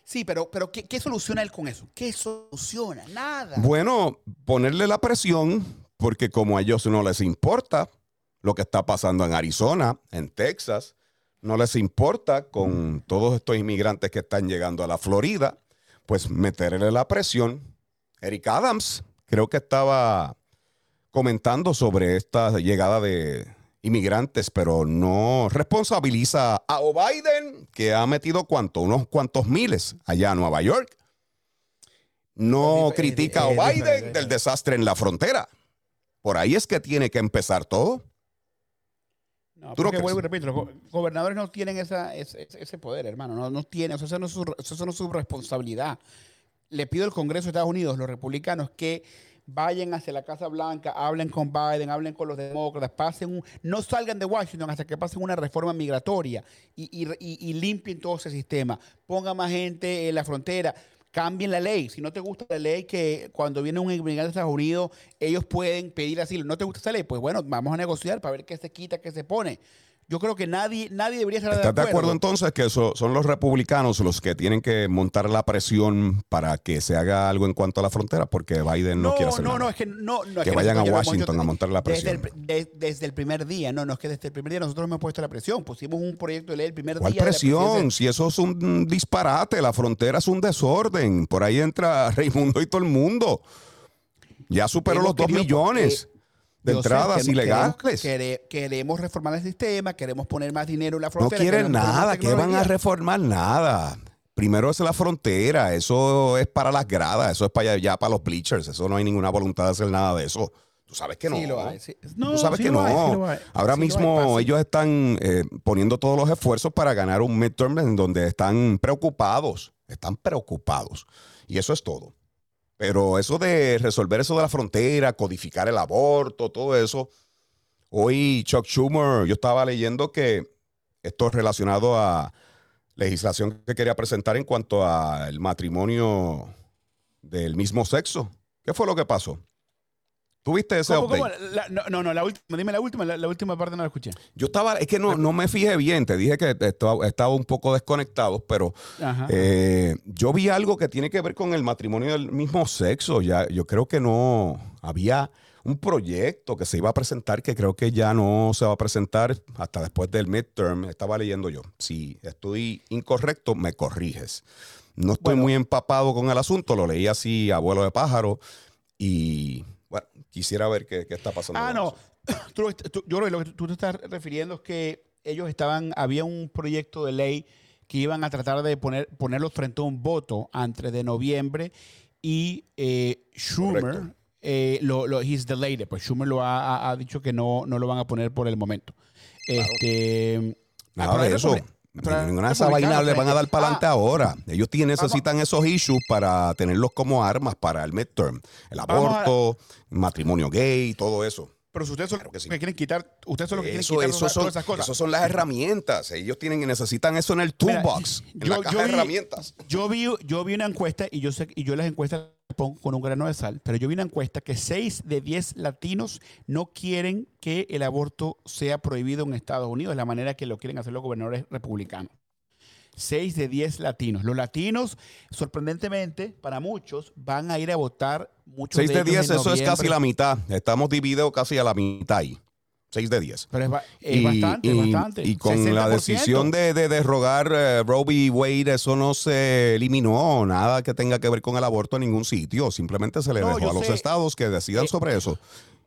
Sí, pero, pero ¿qué, qué soluciona él con eso? ¿Qué soluciona? Nada. Bueno, ponerle la presión, porque como a ellos no les importa lo que está pasando en Arizona, en Texas, no les importa con todos estos inmigrantes que están llegando a la Florida, pues meterle la presión. Eric Adams creo que estaba comentando sobre esta llegada de inmigrantes, pero no responsabiliza a O Biden, que ha metido cuánto, unos cuantos miles allá a Nueva York. No Es dif- critica a O es Biden diferente. del desastre en la frontera. Por ahí es que tiene que empezar todo. No, ¿Tú no porque crees? vuelvo y repito, los gobernadores no tienen esa, ese, ese- poder, hermano. No, no tienen, eso no, es su, eso no es su responsabilidad. Le pido al Congreso de Estados Unidos, los republicanos, que vayan hacia la Casa Blanca, hablen con Biden, hablen con los demócratas, pasen un, no salgan de Washington hasta que pasen una reforma migratoria y, limpien todo ese sistema. Pongan más gente en la frontera. Cambien la ley. Si no te gusta la ley que cuando viene un inmigrante a Estados Unidos, ellos pueden pedir asilo. ¿No te gusta esa ley? Pues bueno, vamos a negociar para ver qué se quita, qué se pone. Yo creo que nadie, nadie debería estar ¿Estás de acuerdo entonces que eso- son los republicanos los que tienen que montar la presión para que se haga algo en cuanto a la frontera? Porque Biden no, No, quiere hacer no, nada. no, es que no. no es Que vayan a Washington a montar la desde el, presión. de- desde el primer día. No, no, es que desde el primer día nosotros hemos puesto la presión. Pusimos un proyecto de ley el primer ¿Cuál día. de la presión? Si eso es un disparate, la frontera es un desorden. Por ahí entra Raimundo y todo el mundo. Ya superó los dos millones de Yo sé, entradas queremos- ilegales. Queremos, quere- queremos reformar el sistema, queremos poner más dinero en la No frontera. quieren poner más nada, que van a reformar nada. Primero es la frontera, eso es para las gradas, eso es para allá, para los bleachers, eso no hay ninguna voluntad de hacer nada de eso. Tú sabes que no. Sí lo hay, sí. No, Tú sabes sí que no. hay. Ahora hay, mismo ellos están eh, poniendo todos los esfuerzos para ganar un midterm en donde están preocupados, están preocupados. Y eso es todo. Pero eso de resolver eso de la frontera, codificar el aborto, todo eso. Hoy Chuck Schumer, yo estaba leyendo que esto es relacionado a legislación que quería presentar en cuanto al matrimonio del mismo sexo. ¿Qué fue lo que pasó? ¿Tuviste ese ¿Cómo, update? cómo? La- no, no, no, la última, dime la última, la, la última parte no la escuché. Yo estaba, es que no, no me fijé bien, te dije que estaba, estaba un poco desconectado, pero eh, yo vi algo que tiene que ver con el matrimonio del mismo sexo. Ya, yo creo que no había un proyecto que se iba a presentar que creo que ya no se va a presentar hasta después del midterm. Estaba leyendo yo. Si estoy incorrecto, me corriges. No estoy Bueno. muy empapado con el asunto, lo leí así, abuelo de pájaro, y bueno, quisiera ver qué, qué está pasando. Ah, no. Tú, tú- yo creo que lo que tú te estás refiriendo es que ellos estaban, había un proyecto de ley que iban a tratar de poner, ponerlos frente a un voto antes de noviembre y eh, Schumer, eh, lo, lo, he's delayed, pues Schumer lo ha, ha- dicho que no, no lo van a poner por el momento. Este, Nada de eso. Ninguna de esas vainas le van a dar para adelante Ah, ahora. Ellos tienen, necesitan esos issues para tenerlos como armas para el midterm. El aborto, matrimonio gay, todo eso. Pero si ustedes son Claro que sí. que quieren quitar, ustedes son los que quieren quitar eso todas, son, esas cosas. eso son las herramientas. Ellos tienen, necesitan eso en el Mira, toolbox, en yo- la yo caja de vi- herramientas. Yo vi, yo vi una encuesta y yo sé y yo las encuestas con un grano de sal, pero yo vi una encuesta que 6 de 10 latinos no quieren que el aborto sea prohibido en Estados Unidos, de la manera que lo quieren hacer los gobernadores republicanos. 6 de 10 latinos. Los latinos, sorprendentemente, para muchos, van a ir a votar muchos 6 de ellos 10, en eso es casi la mitad. Estamos divididos casi a la mitad ahí. 6 de 10. Pero es, ba- es y, bastante, y- bastante. y con la 60%. decisión de, de derrogar eh, Roe v. Wade, eso no se eliminó, nada que tenga que ver con el aborto en ningún sitio. Simplemente se le No, dejó a los sé. estados que decidan Eh, sobre eso.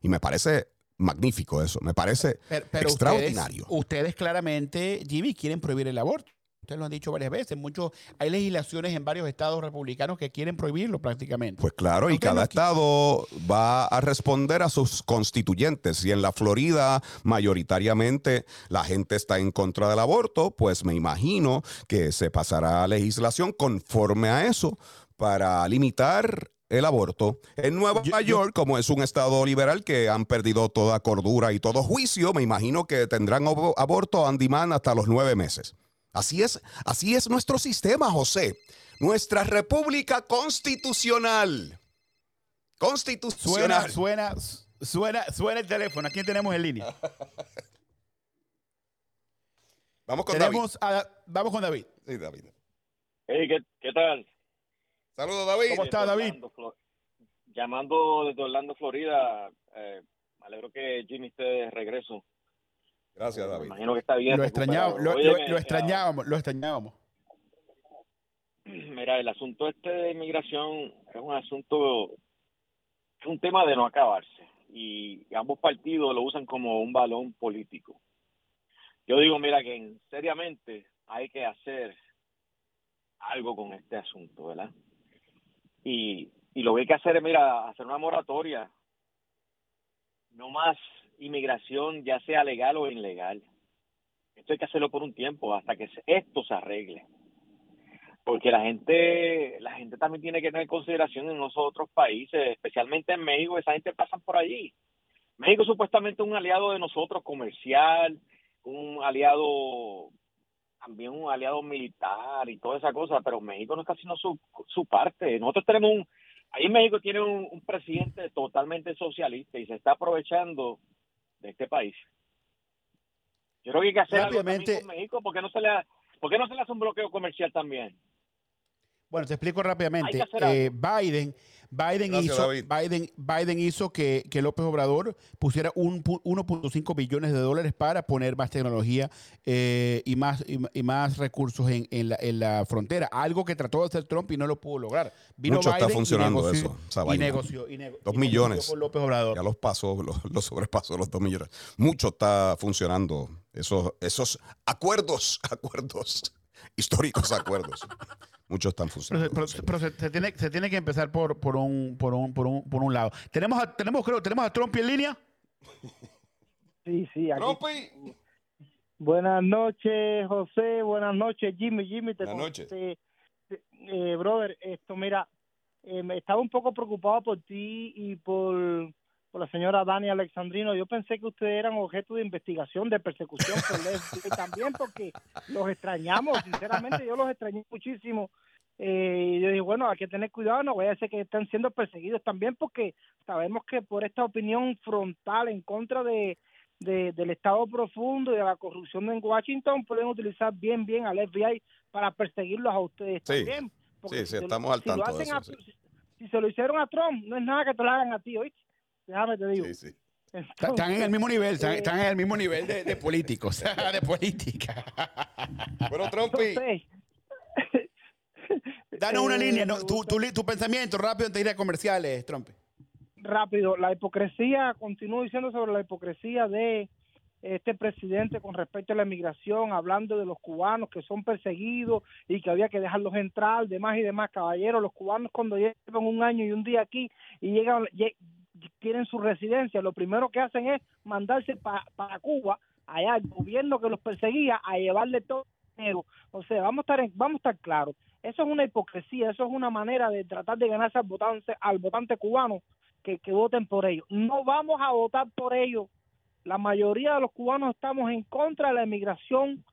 Y me parece magnífico eso. Me parece Pero, pero extraordinario. Ustedes, ustedes claramente, Jimmy, quieren prohibir el aborto. Ustedes lo han dicho varias veces. Muchos, hay legislaciones en varios estados republicanos que quieren prohibirlo prácticamente. Pues claro, y cada no- estado va a responder a sus constituyentes. Y en la Florida, mayoritariamente, la gente está en contra del aborto, pues me imagino que se pasará legislación conforme a eso para limitar el aborto. En Nueva Yo- yo- York, como es un estado liberal que han perdido toda cordura y todo juicio, me imagino que tendrán abo- aborto on demand hasta los nueve meses. Así es, así es nuestro sistema, José. Nuestra república constitucional. Suena, Constitucional. suena, suena, suena el teléfono. ¿A quién tenemos en línea? Vamos con tenemos a- vamos con David. David. Sí, David. Hey, ¿qué, qué tal? Saludos, David. ¿Cómo está, Desde David? Orlando, Llamando desde Orlando, Florida. eh, me alegro que Jimmy esté de regreso. Gracias, Me David. imagino que está bien. Lo extrañábamos, lo, Óyeme, lo- lo extrañábamos, lo extrañábamos. Mira, el asunto este de inmigración es un asunto, es un tema de no acabarse. Y ambos partidos lo usan como un balón político. Yo digo, mira, que en- seriamente hay que hacer algo con este asunto, ¿verdad? Y, y lo que hay que hacer es, mira, hacer una moratoria. No más inmigración, ya sea legal o ilegal. Esto hay que hacerlo por un tiempo, hasta que esto se arregle porque la gente la gente también tiene que tener consideración en los otros países, especialmente en México, esa gente pasa por allí. México supuestamente es un aliado de nosotros comercial, un aliado también un aliado militar y toda esa cosa, pero México no está haciendo su, su parte. Nosotros tenemos un ahí México tiene un presidente totalmente socialista y se está aprovechando de este país. Yo creo que hay que hacer algo con México, porque no se le ¿por qué no se le hace un bloqueo comercial también? Bueno, te explico rápidamente. Eh, Biden, Biden Gracias, hizo, David. Biden, Biden hizo que, que López Obrador pusiera un pu- 1.5 billones de dólares para poner más tecnología eh, y más y, y más recursos en, en la, en la frontera. Algo que trató de hacer Trump y no lo pudo lograr. Vino Mucho está Biden y funcionando negoció- eso, y negoció, y nego- Dos y millones. con López Obrador. Ya los pasó, los, los sobrepasó los dos millones. Mucho está funcionando. Esos, esos acuerdos, acuerdos, históricos acuerdos. Muchos están funcionando. pero- se, se tiene, se tiene que empezar por, por, un, por, un, por, un, por un lado. Tenemos a, tenemos, creo, tenemos a Trump en línea. Sí, sí, aquí. Trumpi. Buenas noches, José. Buenas noches, Jimmy. Jimmy, te Buenas noches. eh, brother, esto, mira, eh, me estaba un poco preocupado por ti y por, por la señora Dani Alexandrino. Yo pensé que ustedes eran objeto de investigación, de persecución por el FBI también, porque los extrañamos, sinceramente, yo los extrañé muchísimo. Eh, y yo dije, bueno, hay que tener cuidado, no vaya a ser que están siendo perseguidos también, porque sabemos que por esta opinión frontal en contra de, de- del Estado profundo y de la corrupción en Washington pueden utilizar bien, bien al FBI para perseguirlos a ustedes Sí, también. Porque sí, si sí, se lo- estamos al si lo tanto de hacen eso, a- sí. si, si se lo hicieron a Trump, no es nada que te lo hagan a ti, ¿oíste? Déjame te digo. Sí, sí. Están están en el mismo nivel, están, eh, están en el mismo nivel de, de políticos, de política. Bueno, Trumpi. Danos una eh, línea, ¿no? me tu, tu, tu pensamiento rápido antes de ir a comerciales, Trump. rápido, la hipocresía, continúo diciendo sobre la hipocresía de este presidente con respecto a la inmigración, hablando de los cubanos que son perseguidos y que había que dejarlos entrar, demás y demás, caballeros, los cubanos cuando llevan un año y un día aquí y llegan, lle- tienen su residencia, lo primero que hacen es mandarse pa- para Cuba, allá el gobierno que los perseguía, a llevarle todo el dinero. O sea, vamos a estar, vamos a estar claros, eso es una hipocresía, eso es una manera de tratar de ganarse al votante, al votante cubano que, que voten por ellos. No vamos a votar por ellos. La mayoría de los cubanos estamos en contra de la inmigración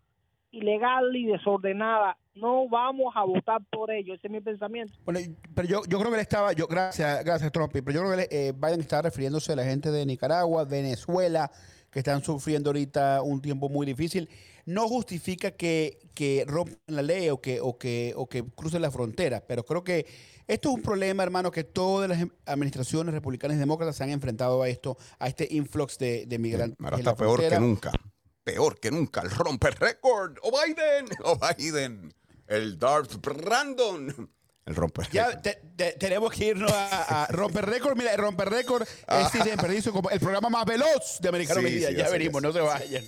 ilegal y desordenada. No vamos a votar por ellos. Ese es mi pensamiento. Bueno, pero yo, yo creo que él estaba, yo, gracias, gracias, Trump, pero yo creo que él, eh, Biden estaba refiriéndose a la gente de Nicaragua, Venezuela, que están sufriendo ahorita un tiempo muy difícil. No justifica que, que rompan la ley o que, o, que, o que crucen la frontera, pero creo que esto es un problema, hermano, que todas las administraciones republicanas y demócratas se han enfrentado a esto, a este influx de, de migrantes. Ahora está peor que nunca. Peor que nunca. El romper récord. O Biden. O Biden. El Darth Brandon. El romper Ya tenemos que irnos a, romper récord. Mira, el romper récord es ah. sin como el programa más veloz de Americano Media. ya venimos, no se vayan.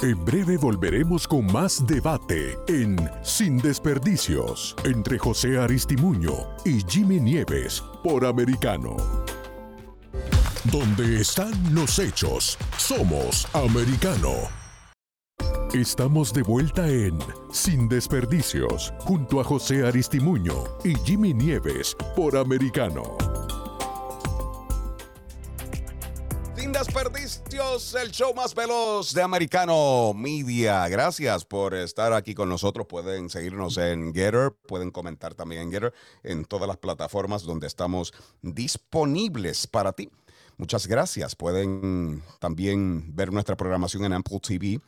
En breve volveremos con más debate en Sin Desperdicios entre José Aristimuño y Jimmy Nieves por Americano. Donde están los hechos, somos Americano. Estamos de vuelta en Sin Desperdicios junto a José Aristimuño y Jimmy Nieves por Americano. desperdicios, el show más veloz de Americano Media. Gracias por estar aquí con nosotros. Pueden seguirnos en Getter, pueden comentar también en Getter, en todas las plataformas donde estamos disponibles para ti. Muchas gracias. Pueden también ver nuestra programación en Apple TV,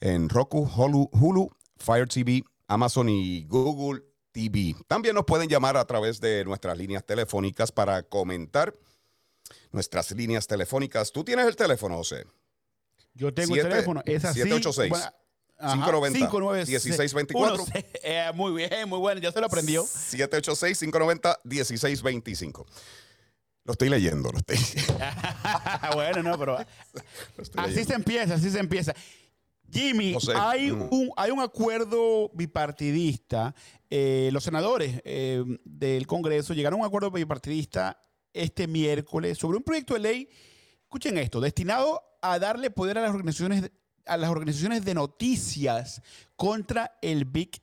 en Roku, Hulu, Hulu Fire TV, Amazon y Google TV. También nos pueden llamar a través de nuestras líneas telefónicas para comentar nuestras líneas telefónicas. ¿Tú tienes el teléfono, José? Yo tengo el teléfono. Es así. 786. 590 1624. Eh, muy bien, muy bueno, ya se lo aprendió. 786-590-1625. Lo estoy leyendo, lo estoy. bueno, no, pero así se empieza, así se empieza. Jimmy, hay, mm. un, hay un acuerdo bipartidista. Eh, los senadores eh, del Congreso llegaron a un acuerdo bipartidista este miércoles sobre un proyecto de ley, escuchen esto, destinado a darle poder a las organizaciones, a las organizaciones de noticias contra el Big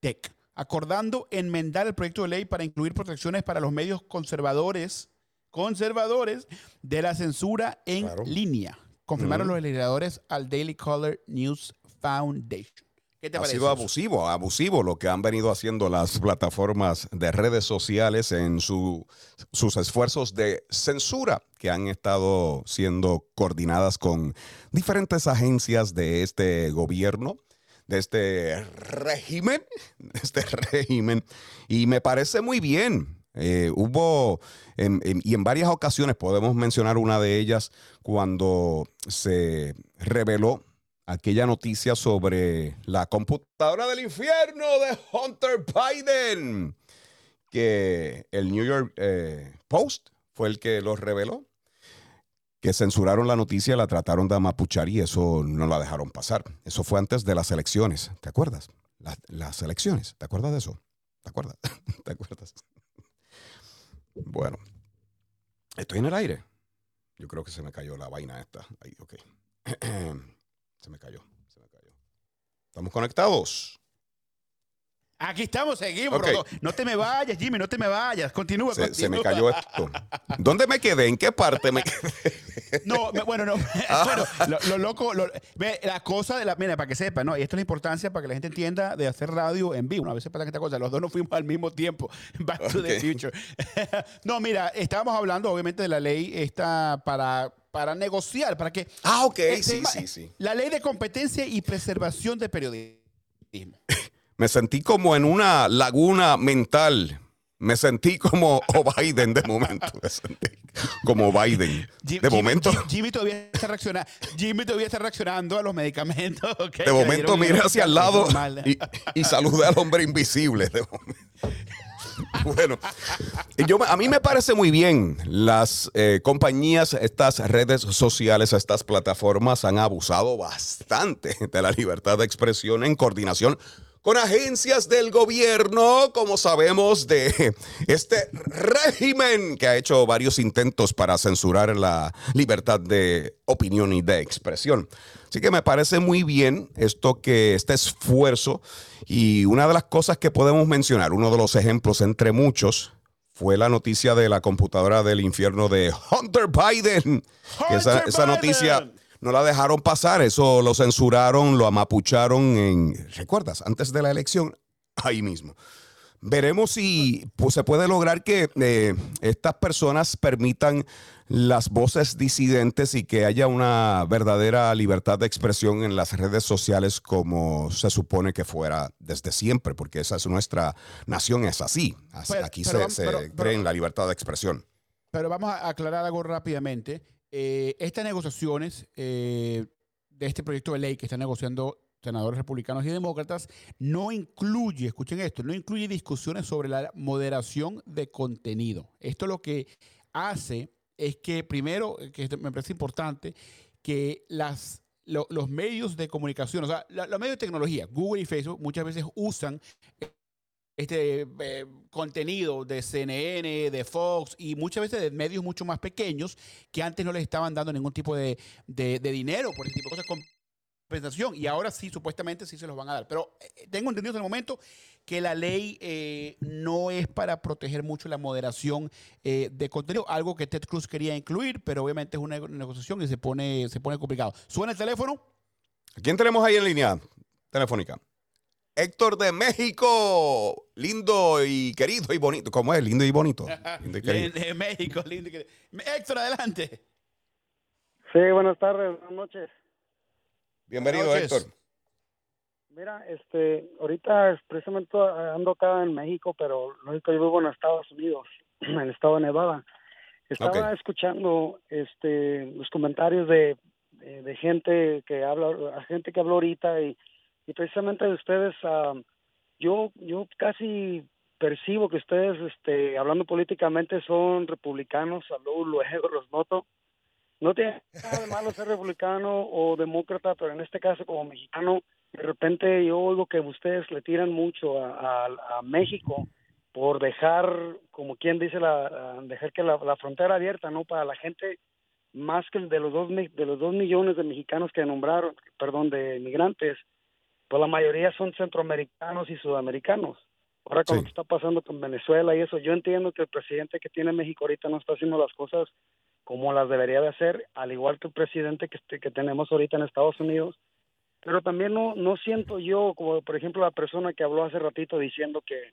Tech, acordando enmendar el proyecto de ley para incluir protecciones para los medios conservadores, conservadores de la censura en línea. Confirmaron los legisladores al Daily Caller News Foundation ha sido abusivo, abusivo lo que han venido haciendo las plataformas de redes sociales en sus esfuerzos de censura que han estado siendo coordinadas con diferentes agencias de este gobierno, de este régimen, de este régimen. Y me parece muy bien. Eh, hubo, y en varias ocasiones podemos mencionar una de ellas, cuando se reveló aquella noticia sobre la computadora del infierno de Hunter Biden, que el New York eh, Post fue el que lo reveló, que censuraron la noticia, la trataron de amapuchar y eso no la dejaron pasar. Eso fue antes de las elecciones, ¿te acuerdas? las elecciones, ¿te acuerdas de eso? ¿Te acuerdas? ¿Te acuerdas? Bueno, estoy en el aire. Yo creo que se me cayó la vaina esta. Ahí, ok. Se me cayó, se me cayó. ¿Estamos conectados? Aquí estamos, seguimos. No te me vayas, Jimmy, no te me vayas. Continúa, se, se me cayó esto. ¿Dónde me quedé? ¿En qué parte me quedé? No, bueno, no. Ah. Bueno, lo, loco, ve, la cosa de la. Mira, para que sepa, ¿no? Y esto es la importancia para que la gente entienda de hacer radio en vivo. A veces pasa esta cosa, los dos nos fuimos al mismo tiempo. Back to the future. no, mira, estábamos hablando, obviamente, de la ley esta para para negociar, para que... Ah, ok, sí, sí, sí. La ley de competencia y preservación de periodismo. Me sentí como en una laguna mental. Me sentí como Biden de momento. Me sentí como Biden. De momento. Jimmy, todavía está reaccionando. Jimmy todavía está reaccionando a los medicamentos. de momento miré hacia el lado y, y saludé al hombre invisible. De momento. bueno, yo, a mí me parece muy bien. Las eh, compañías, estas redes sociales, estas plataformas han abusado bastante de la libertad de expresión en coordinación con agencias del gobierno, como sabemos, de este régimen que ha hecho varios intentos para censurar la libertad de opinión y de expresión. Así que me parece muy bien esto que este esfuerzo y una de las cosas que podemos mencionar, uno de los ejemplos entre muchos, fue la noticia de la computadora del infierno de Hunter Biden. esa, noticia no la dejaron pasar, eso lo censuraron, lo amapucharon en, ¿recuerdas? Antes de la elección, ahí mismo. veremos si pues, se puede lograr que eh, estas personas permitan las voces disidentes y que haya una verdadera libertad de expresión en las redes sociales como se supone que fuera desde siempre, porque esa es nuestra nación, es así. Aquí se, cree en la libertad de expresión. Pero vamos a aclarar algo rápidamente. Eh, estas negociaciones eh, de este proyecto de ley que están negociando senadores republicanos y demócratas no incluye, escuchen esto, no incluye discusiones sobre la moderación de contenido. Esto lo que hace es que, primero, que me parece importante, que las, los medios de comunicación, o sea, los medios de tecnología, Google y Facebook, muchas veces usan este eh, contenido de CNN, de Fox y muchas veces de medios mucho más pequeños que antes no les estaban dando ningún tipo de, de, dinero por ese tipo de cosas compensación y ahora sí supuestamente sí se los van a dar. Pero eh, tengo entendido en el momento que la ley eh, no es para proteger mucho la moderación de contenido, algo que Ted Cruz quería incluir, pero obviamente es una negociación y se pone, se pone complicado. ¿Suena el teléfono? quién tenemos ahí en línea telefónica? Héctor de México, lindo y querido y bonito. ¿Cómo es? Lindo y bonito. Lindo y querido. de México, lindo y querido. Héctor, adelante. Sí, buenas tardes, buenas noches. Bienvenido, Héctor. Mira, este, ahorita precisamente ando acá en México, pero lógico yo vivo en Estados Unidos, en el estado de Nevada. Estaba escuchando este los comentarios de, de, gente que habla, gente que habló ahorita y y precisamente de ustedes, uh, yo, yo casi percibo que ustedes, este, hablando políticamente, son republicanos, luego, luego los noto. No tiene nada de malo ser republicano o demócrata, pero en este caso como mexicano, de repente yo oigo que ustedes le tiran mucho a, México por dejar, como quien dice, la, dejar que la, la, frontera abierta, ¿no? Para la gente más que de los dos de los dos millones de mexicanos que nombraron, perdón, de migrantes, pues la mayoría son centroamericanos y sudamericanos. Ahora con lo que está pasando con Venezuela y eso, yo entiendo que el presidente que tiene México ahorita no está haciendo las cosas como las debería de hacer, al igual que el presidente que, este, que tenemos ahorita en Estados Unidos. Pero también no, no siento yo, como por ejemplo la persona que habló hace ratito diciendo que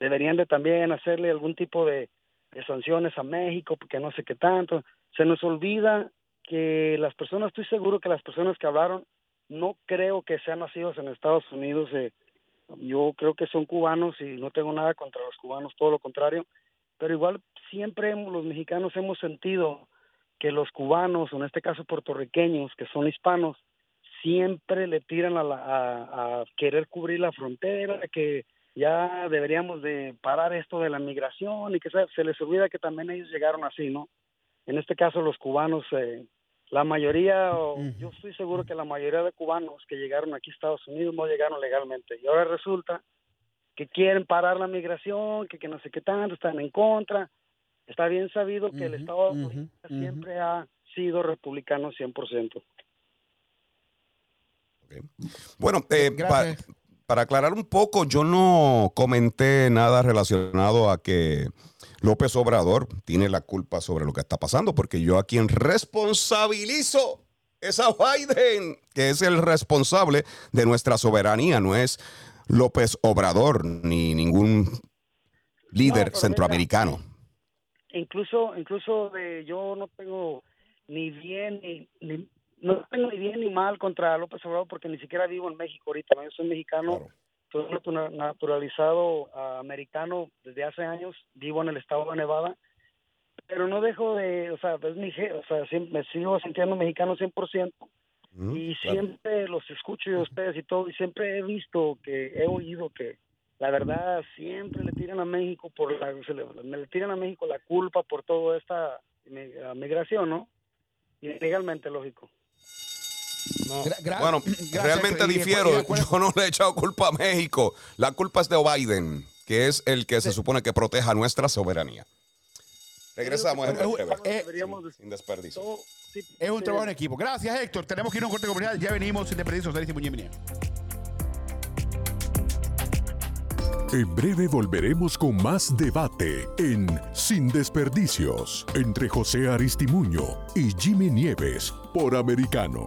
deberían de también hacerle algún tipo de, de sanciones a México, porque no sé qué tanto. Se nos olvida que las personas, estoy seguro que las personas que hablaron no creo que sean nacidos en Estados Unidos. Eh, yo creo que son cubanos y no tengo nada contra los cubanos, todo lo contrario. Pero igual siempre los mexicanos hemos sentido que los cubanos, o en este caso puertorriqueños, que son hispanos, siempre le tiran a, a, querer cubrir la frontera, que ya deberíamos de parar esto de la migración y que se, les olvida que también ellos llegaron así, ¿no? En este caso los cubanos eh, la mayoría, yo estoy seguro que la mayoría de cubanos que llegaron aquí a Estados Unidos no llegaron legalmente. Y ahora resulta que quieren parar la migración, que, que no sé qué tanto, están en contra. Está bien sabido que el Estado siempre ha sido republicano 100%. Bueno, eh, para aclarar un poco, yo no comenté nada relacionado a que López Obrador tiene la culpa sobre lo que está pasando, porque yo a quien responsabilizo es a Biden, que es el responsable de nuestra soberanía, no es López Obrador ni ningún líder centroamericano. incluso, incluso de, yo no tengo ni bien ni, no tengo ni bien ni mal contra López Obrador porque ni siquiera vivo en México ahorita, yo soy mexicano soy naturalizado americano desde hace años, vivo en el estado de Nevada, pero no dejo de, o sea, es mi, o sea, siempre, me sigo sintiendo mexicano 100%. Mm, y siempre los escucho de ustedes y todo, y siempre he visto que, he oído que la verdad siempre le tiran a México por la, le, le tiran a México la culpa por toda esta migración, ¿no? Y legalmente, bueno, realmente difiero. Yo no le he echado culpa a México. La culpa es de Biden, que es el que se supone que proteja nuestra soberanía. Regresamos sin, desperdicio. Es un trabajo en equipo. Gracias, Héctor. Tenemos que ir a un corte comunidad. Ya venimos sin desperdicio. En breve volveremos con más debate en Sin Desperdicios entre José Aristimuño y Jimmy Nieves por Americano.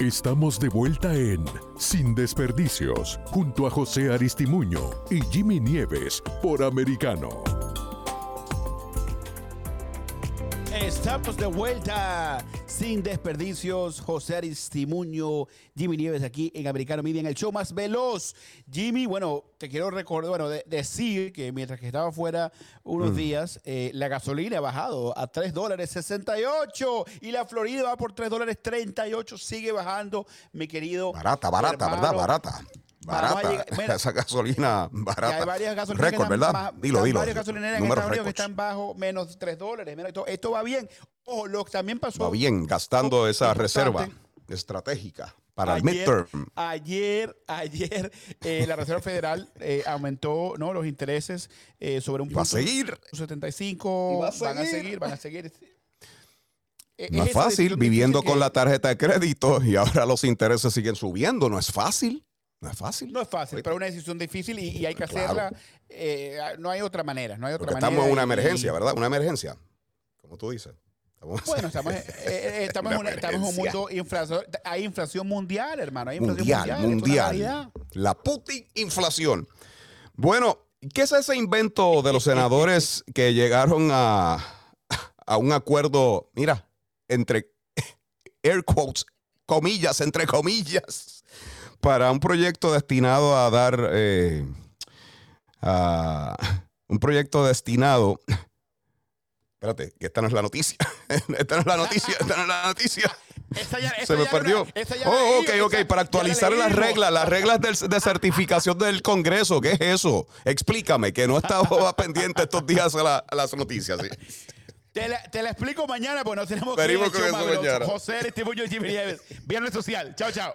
Estamos de vuelta en Sin Desperdicios, junto a José Aristimuño y Jimmy Nieves por Americano. Estamos de vuelta sin desperdicios. José Aristimuño, Jimmy Nieves aquí en Americano Media, en el show más veloz. Jimmy, bueno, te quiero recordar, bueno, decir que mientras que estaba fuera unos días, eh, la gasolina ha bajado a 3 dólares 68 y la Florida va por 3 dólares 38. Sigue bajando, mi querido. Barata, barata, ¿verdad? Barata. Barata. esa gasolina barata. hay varias gasolineras Récord, ¿verdad? dilo, dilo. varias gasolineras en Estados Unidos que están bajo menos 3 dólares. Esto, esto, va bien. Ojo, lo que también pasó. Va bien, gastando esa reserva estratégica para el midterm. Ayer, ayer eh, la Reserva Federal eh, aumentó ¿no? los intereses eh, sobre un punto. ¿Va a seguir? 75. ¿Va a van a seguir, van a seguir. No es fácil viviendo con la tarjeta de crédito y ahora los intereses siguen subiendo. No es fácil. No es fácil. No es fácil, pero es una decisión difícil y, hay que hacerla. Eh, no hay otra manera. No hay otra estamos en una emergencia, ¿verdad? Una emergencia, como tú dices. bueno, estamos, eh, eh, estamos, en, un mundo inflación. Hay inflación mundial, hermano. Hay inflación mundial. Mundial. La Putin inflación. Bueno, ¿qué es ese invento de los senadores que llegaron a, a un acuerdo, mira, entre air quotes, comillas, entre comillas? Para un proyecto destinado a dar eh, un proyecto destinado. Espérate, que esta no es la noticia. esta no es la noticia, esta no es la noticia. Se me perdió. oh, ok, ok. Para actualizar las reglas, las reglas de, certificación del Congreso. ¿Qué es eso? Explícame, que no estaba pendiente estos días a, las noticias. Te la, te la, explico mañana, pues no tenemos que ir con eso mañana. José y Jimmy Nieves. Viernes social. Chao, chao.